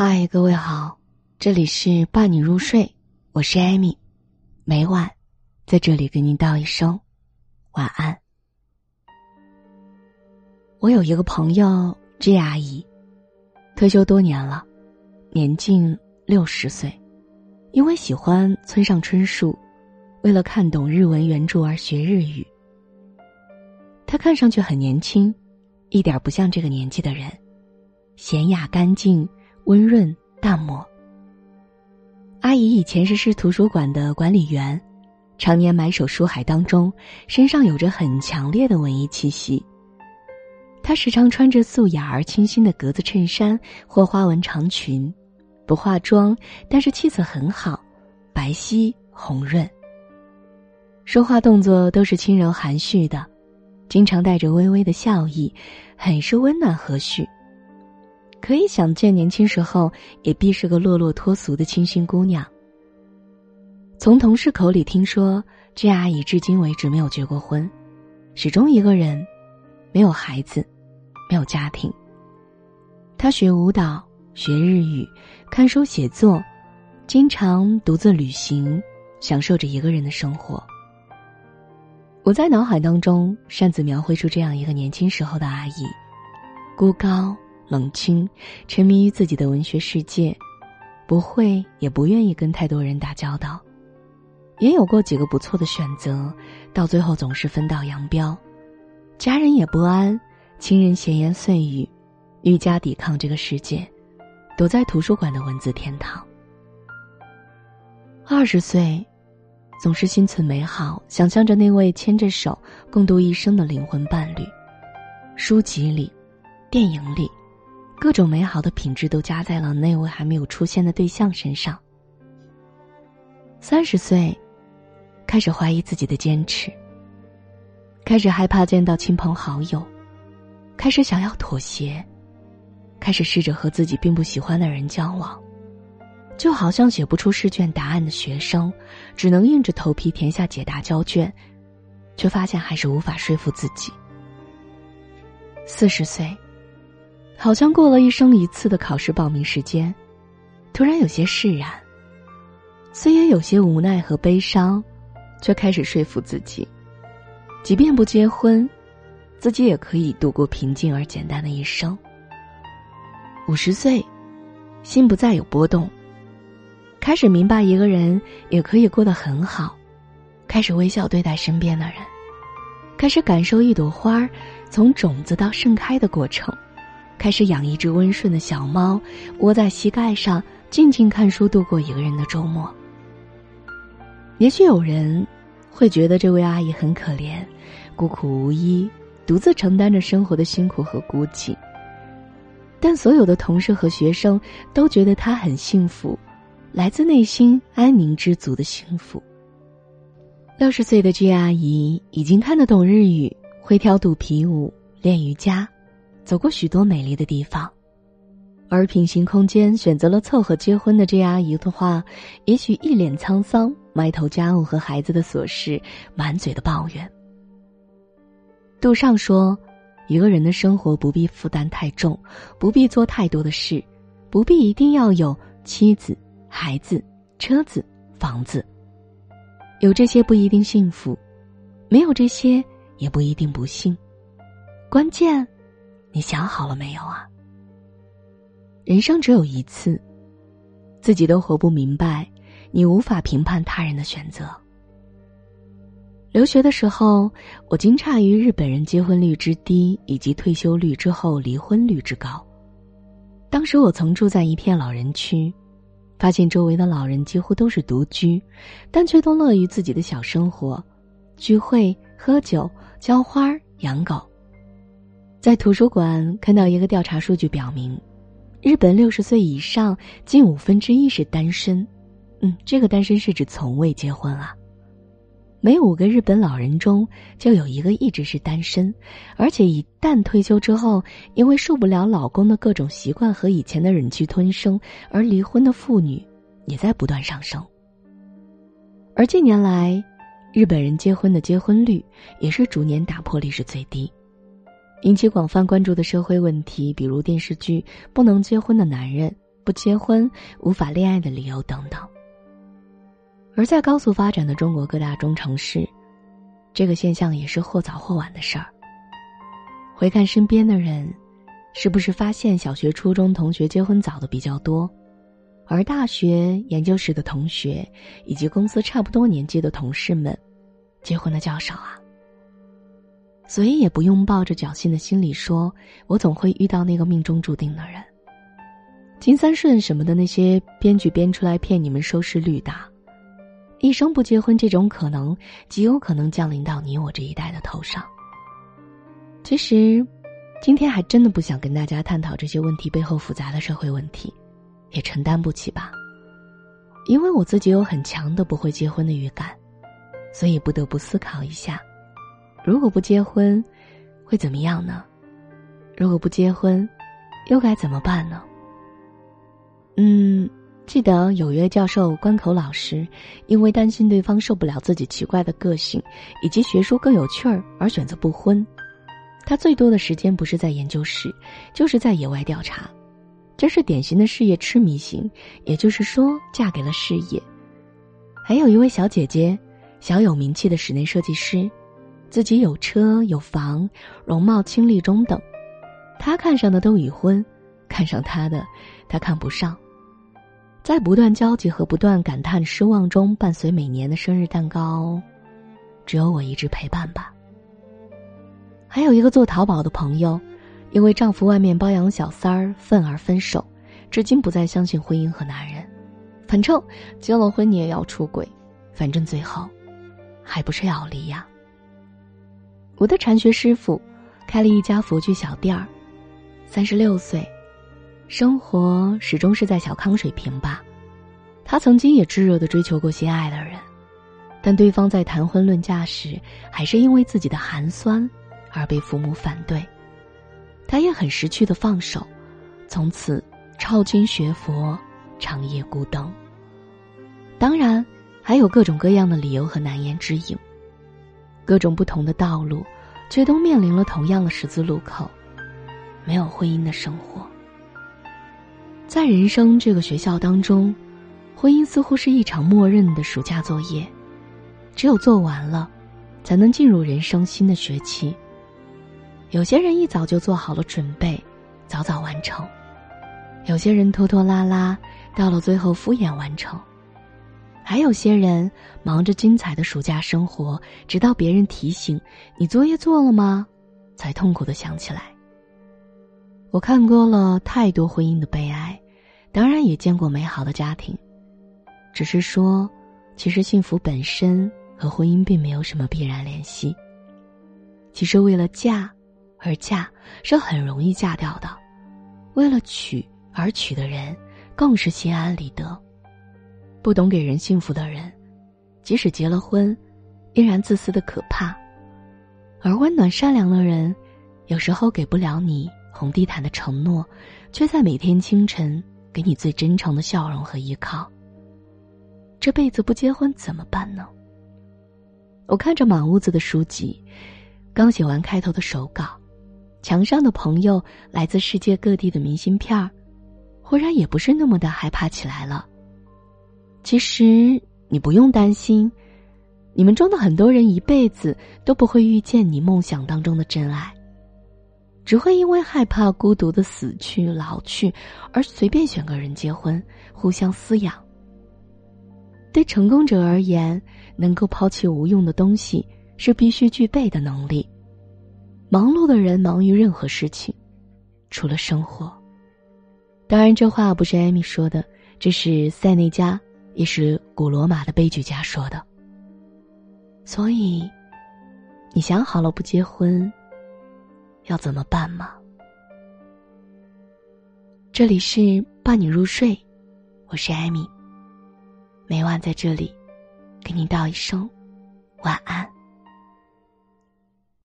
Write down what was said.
嗨，各位好，这里是伴你入睡，我是艾米，每晚在这里给您道一声晚安。我有一个朋友 J 阿姨，退休多年了，年近六十岁，因为喜欢村上春树，为了看懂日文原著而学日语。她看上去很年轻，一点不像这个年纪的人，娴雅干净。温润淡漠。阿姨以前是市图书馆的管理员，常年埋首书海当中，身上有着很强烈的文艺气息。她时常穿着素雅而清新的格子衬衫或花纹长裙，不化妆，但是气色很好，白皙红润。说话动作都是轻柔含蓄的，经常带着微微的笑意，很是温暖和煦。可以想见，年轻时候也必是个落落脱俗的清新姑娘。从同事口里听说，这阿姨至今为止没有结过婚，始终一个人，没有孩子，没有家庭。她学舞蹈，学日语，看书写作，经常独自旅行，享受着一个人的生活。我在脑海当中擅自描绘出这样一个年轻时候的阿姨，孤高。冷清，沉迷于自己的文学世界，不会也不愿意跟太多人打交道，也有过几个不错的选择，到最后总是分道扬镳，家人也不安，亲人闲言碎语，愈加抵抗这个世界，躲在图书馆的文字天堂。二十岁，总是心存美好，想象着那位牵着手共度一生的灵魂伴侣，书籍里，电影里。各种美好的品质都加在了那位还没有出现的对象身上。三十岁，开始怀疑自己的坚持，开始害怕见到亲朋好友，开始想要妥协，开始试着和自己并不喜欢的人交往，就好像写不出试卷答案的学生，只能硬着头皮填下解答交卷，却发现还是无法说服自己。四十岁。好像过了一生一次的考试报名时间，突然有些释然。虽也有些无奈和悲伤，却开始说服自己，即便不结婚，自己也可以度过平静而简单的一生。五十岁，心不再有波动，开始明白一个人也可以过得很好，开始微笑对待身边的人，开始感受一朵花从种子到盛开的过程。开始养一只温顺的小猫，窝在膝盖上，静静看书，度过一个人的周末。也许有人会觉得这位阿姨很可怜，孤苦无依，独自承担着生活的辛苦和孤寂。但所有的同事和学生都觉得她很幸福，来自内心安宁知足的幸福。六十岁的 G 阿姨已经看得懂日语，会跳肚皮舞，练瑜伽。走过许多美丽的地方，而平行空间选择了凑合结婚的这阿姨的话，也许一脸沧桑，埋头家务和孩子的琐事，满嘴的抱怨。杜尚说：“一个人的生活不必负担太重，不必做太多的事，不必一定要有妻子、孩子、车子、房子。有这些不一定幸福，没有这些也不一定不幸。关键。”你想好了没有啊？人生只有一次，自己都活不明白，你无法评判他人的选择。留学的时候，我惊诧于日本人结婚率之低，以及退休率之后离婚率之高。当时我曾住在一片老人区，发现周围的老人几乎都是独居，但却都乐于自己的小生活，聚会、喝酒、浇花、养狗。在图书馆看到一个调查数据表明，日本六十岁以上近五分之一是单身。嗯，这个单身是指从未结婚啊。每五个日本老人中就有一个一直是单身，而且一旦退休之后，因为受不了老公的各种习惯和以前的忍气吞声而离婚的妇女也在不断上升。而近年来，日本人结婚的结婚率也是逐年打破历史最低。引起广泛关注的社会问题，比如电视剧《不能结婚的男人》《不结婚、无法恋爱的理由等等。而在高速发展的中国各大中城市，这个现象也是或早或晚的事儿。回看身边的人，是不是发现小学、初中同学结婚早的比较多，而大学、研究室的同学以及公司差不多年纪的同事们，结婚的较少啊？所以也不用抱着侥幸的心理说，我总会遇到那个命中注定的人。金三顺什么的那些编剧编出来骗你们收视率的，一生不结婚这种可能极有可能降临到你我这一代的头上。其实，今天还真的不想跟大家探讨这些问题背后复杂的社会问题，也承担不起吧。因为我自己有很强的不会结婚的预感，所以不得不思考一下。如果不结婚，会怎么样呢？如果不结婚，又该怎么办呢？嗯，记得有约教授关口老师，因为担心对方受不了自己奇怪的个性以及学术更有趣儿而选择不婚。他最多的时间不是在研究室，就是在野外调查，这是典型的事业痴迷型，也就是说，嫁给了事业。还有一位小姐姐，小有名气的室内设计师。自己有车有房，容貌清丽中等，他看上的都已婚，看上他的，他看不上。在不断焦急和不断感叹失望中，伴随每年的生日蛋糕，只有我一直陪伴吧。还有一个做淘宝的朋友，因为丈夫外面包养小三儿，愤而分手，至今不再相信婚姻和男人。反正结了婚你也要出轨，反正最后，还不是要离呀。我的禅学师傅，开了一家佛具小店儿，三十六岁，生活始终是在小康水平吧。他曾经也炙热的追求过心爱的人，但对方在谈婚论嫁时，还是因为自己的寒酸而被父母反对。他也很识趣的放手，从此抄经学佛，长夜孤灯。当然，还有各种各样的理由和难言之隐。各种不同的道路，却都面临了同样的十字路口，没有婚姻的生活。在人生这个学校当中，婚姻似乎是一场默认的暑假作业，只有做完了，才能进入人生新的学期。有些人一早就做好了准备，早早完成；有些人拖拖拉拉，到了最后敷衍完成。还有些人忙着精彩的暑假生活，直到别人提醒你作业做了吗，才痛苦的想起来。我看过了太多婚姻的悲哀，当然也见过美好的家庭，只是说，其实幸福本身和婚姻并没有什么必然联系。其实为了嫁而嫁是很容易嫁掉的，为了娶而娶的人更是心安理得。不懂给人幸福的人，即使结了婚，依然自私的可怕；而温暖善良的人，有时候给不了你红地毯的承诺，却在每天清晨给你最真诚的笑容和依靠。这辈子不结婚怎么办呢？我看着满屋子的书籍，刚写完开头的手稿，墙上的朋友来自世界各地的明信片儿，忽然也不是那么的害怕起来了。其实你不用担心，你们中的很多人一辈子都不会遇见你梦想当中的真爱，只会因为害怕孤独的死去老去而随便选个人结婚，互相滋养。对成功者而言，能够抛弃无用的东西是必须具备的能力。忙碌的人忙于任何事情，除了生活。当然，这话不是艾米说的，这是塞内加。也是古罗马的悲剧家说的。所以，你想好了不结婚要怎么办吗？这里是伴你入睡，我是艾米。每晚在这里，给你道一声晚安。